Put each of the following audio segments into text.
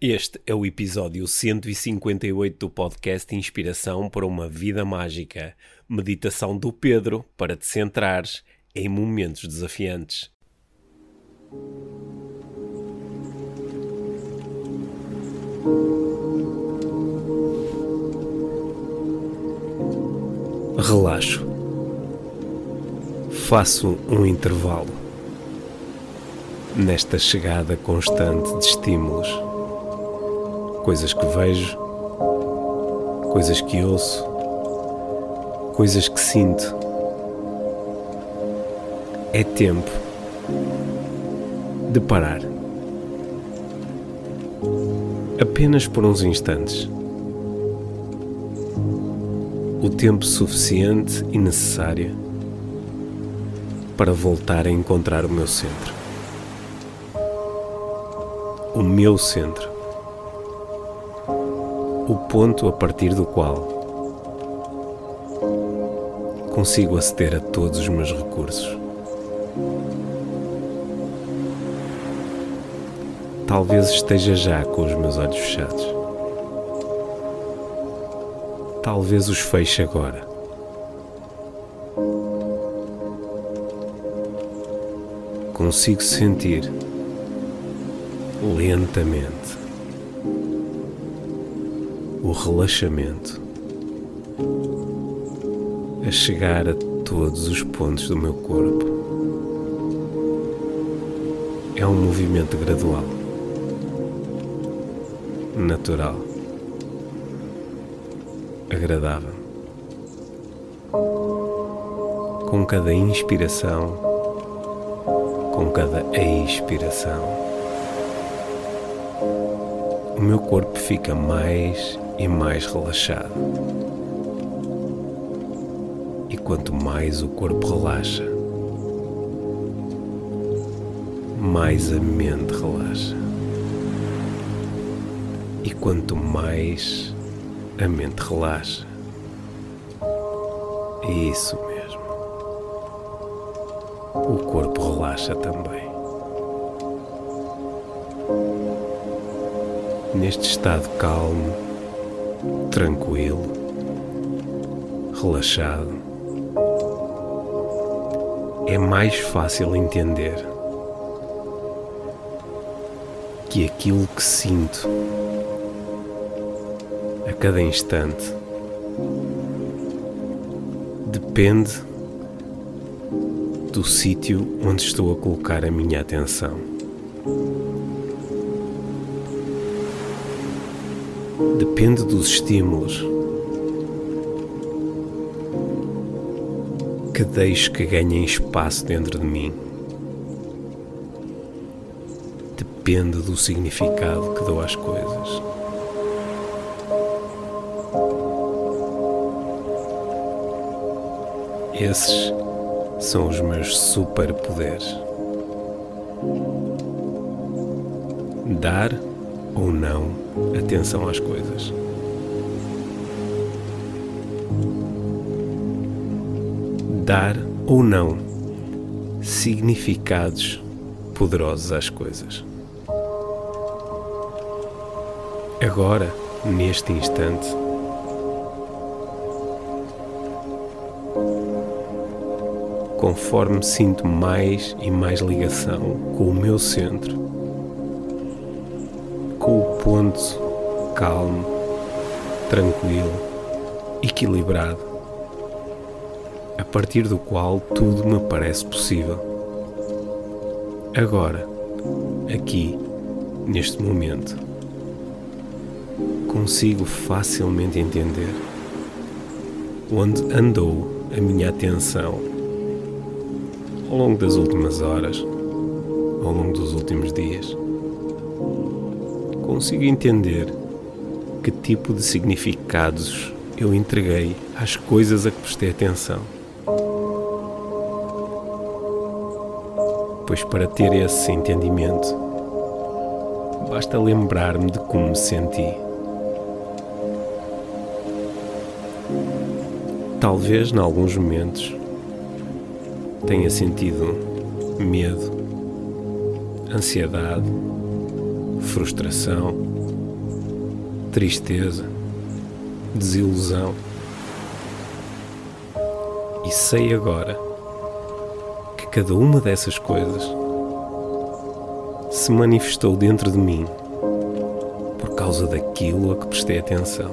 Este é o episódio 158 do podcast Inspiração para uma Vida Mágica. Meditação do Pedro para te centrares em momentos desafiantes. Relaxo. Faço um intervalo nesta chegada constante de estímulos coisas que vejo, coisas que ouço, coisas que sinto. É tempo de parar. Apenas por uns instantes. O tempo suficiente e necessário para voltar a encontrar o meu centro. O meu centro o ponto a partir do qual consigo aceder a todos os meus recursos. Talvez esteja já com os meus olhos fechados. Talvez os feche agora. Consigo sentir lentamente o relaxamento a chegar a todos os pontos do meu corpo. É um movimento gradual, natural, agradável. Com cada inspiração, com cada expiração, o meu corpo fica mais e mais relaxado. E quanto mais o corpo relaxa, mais a mente relaxa. E quanto mais a mente relaxa, é isso mesmo. O corpo relaxa também. Neste estado calmo, tranquilo, relaxado, é mais fácil entender que aquilo que sinto a cada instante depende do sítio onde estou a colocar a minha atenção. Depende dos estímulos que deixo que ganhem espaço dentro de mim. Depende do significado que dou às coisas. Esses são os meus superpoderes. Dar ou não atenção às coisas. Dar ou não significados poderosos às coisas. Agora, neste instante, conforme sinto mais e mais ligação com o meu centro, calmo, tranquilo, equilibrado, a partir do qual tudo me parece possível. Agora, aqui, neste momento, consigo facilmente entender onde andou a minha atenção ao longo das últimas horas, ao longo dos últimos dias consigo entender que tipo de significados eu entreguei às coisas a que prestei atenção. Pois para ter esse entendimento, basta lembrar-me de como me senti. Talvez, em alguns momentos, tenha sentido medo, ansiedade, frustração, tristeza, desilusão. E sei agora que cada uma dessas coisas se manifestou dentro de mim por causa daquilo a que prestei atenção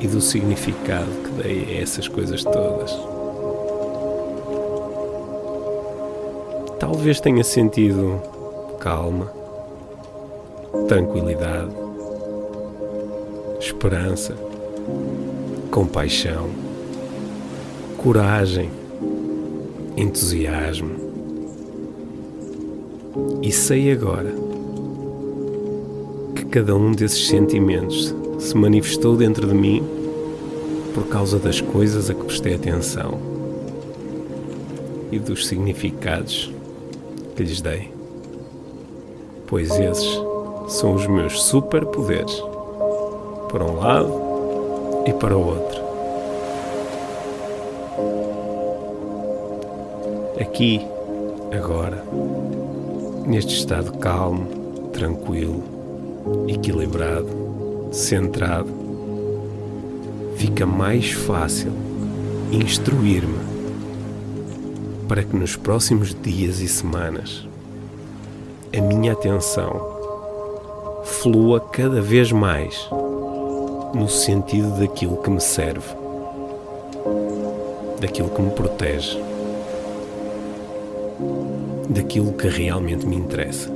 e do significado que dei a essas coisas todas. Talvez tenha sentido calma, tranquilidade, esperança, compaixão, coragem, entusiasmo. E sei agora que cada um desses sentimentos se manifestou dentro de mim por causa das coisas a que prestei atenção e dos significados que lhes dei. Pois esses são os meus superpoderes, para um lado e para o outro. Aqui, agora, neste estado calmo, tranquilo, equilibrado, centrado, fica mais fácil instruir-me para que nos próximos dias e semanas a minha atenção flua cada vez mais no sentido daquilo que me serve, daquilo que me protege, daquilo que realmente me interessa.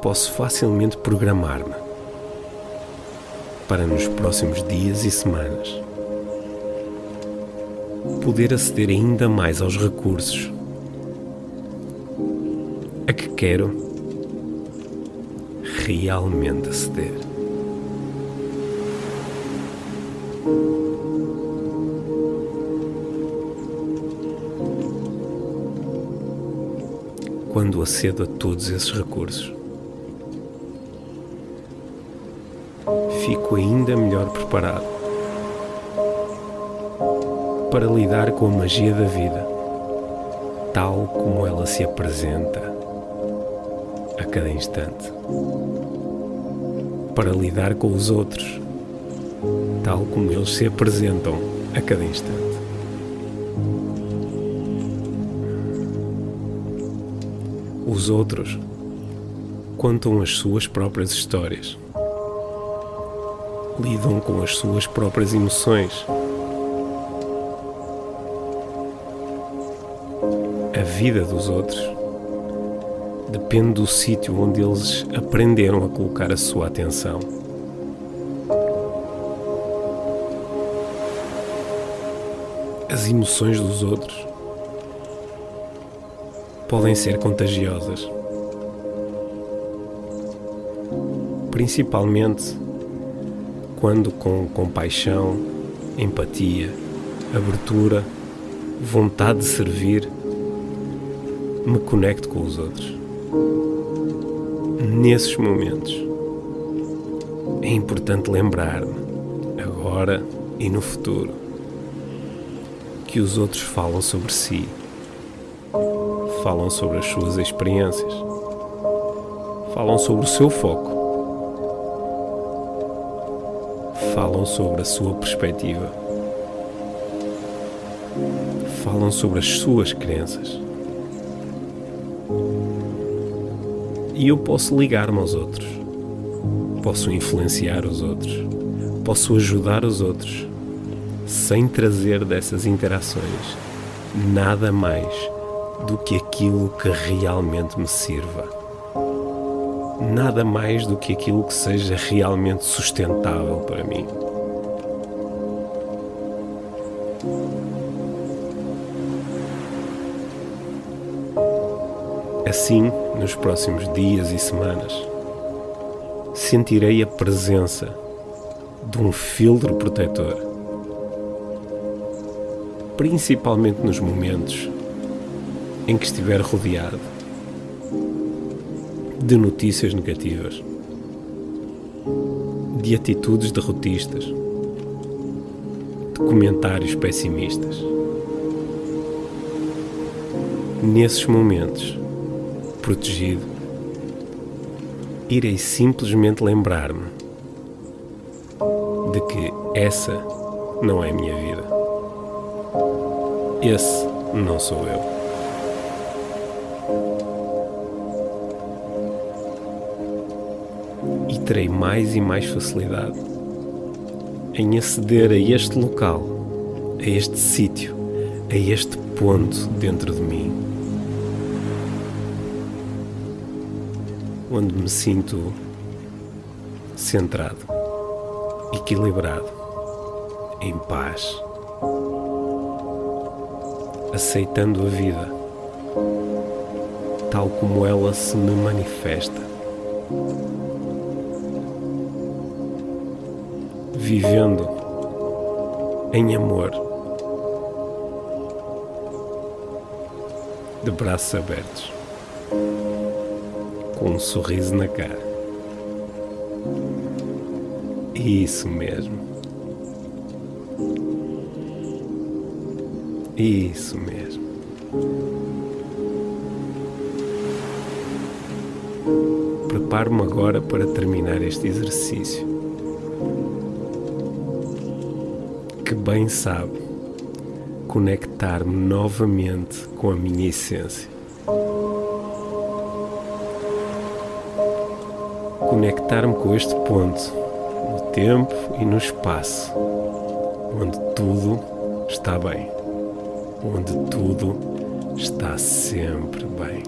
Posso facilmente programar-me para nos próximos dias e semanas poder aceder ainda mais aos recursos a que quero realmente aceder. Quando acedo a todos esses recursos, fico ainda melhor preparado para lidar com a magia da vida, tal como ela se apresenta a cada instante. Para lidar com os outros, tal como eles se apresentam a cada instante. Os outros contam as suas próprias histórias, lidam com as suas próprias emoções. Vida dos outros depende do sítio onde eles aprenderam a colocar a sua atenção. As emoções dos outros podem ser contagiosas, principalmente quando, com compaixão, empatia, abertura, vontade de servir, me conecto com os outros nesses momentos. É importante lembrar-me, agora e no futuro, que os outros falam sobre si, falam sobre as suas experiências, falam sobre o seu foco, falam sobre a sua perspectiva, falam sobre as suas crenças e eu posso ligar-me aos outros, posso influenciar os outros, posso ajudar os outros, sem trazer dessas interações nada mais do que aquilo que realmente me sirva. Nada mais do que aquilo que seja realmente sustentável para mim. Assim, nos próximos dias e semanas, sentirei a presença de um filtro protetor, principalmente nos momentos em que estiver rodeado de notícias negativas, de atitudes derrotistas, de comentários pessimistas. Nesses momentos, protegido, irei simplesmente lembrar-me de que essa não é a minha vida. Esse não sou eu. E terei mais e mais facilidade em aceder a este local, a este sítio, a este ponto dentro de mim, onde me sinto centrado, equilibrado, em paz aceitando a vida tal como ela se me manifesta. Vivendo em amor, de braços abertos, com um sorriso na cara. Isso mesmo. Isso mesmo. Preparo-me agora para terminar este exercício. Que bem sabe conectar-me novamente com a minha essência. Conectar-me com este ponto no tempo e no espaço, onde tudo está bem onde tudo está sempre bem.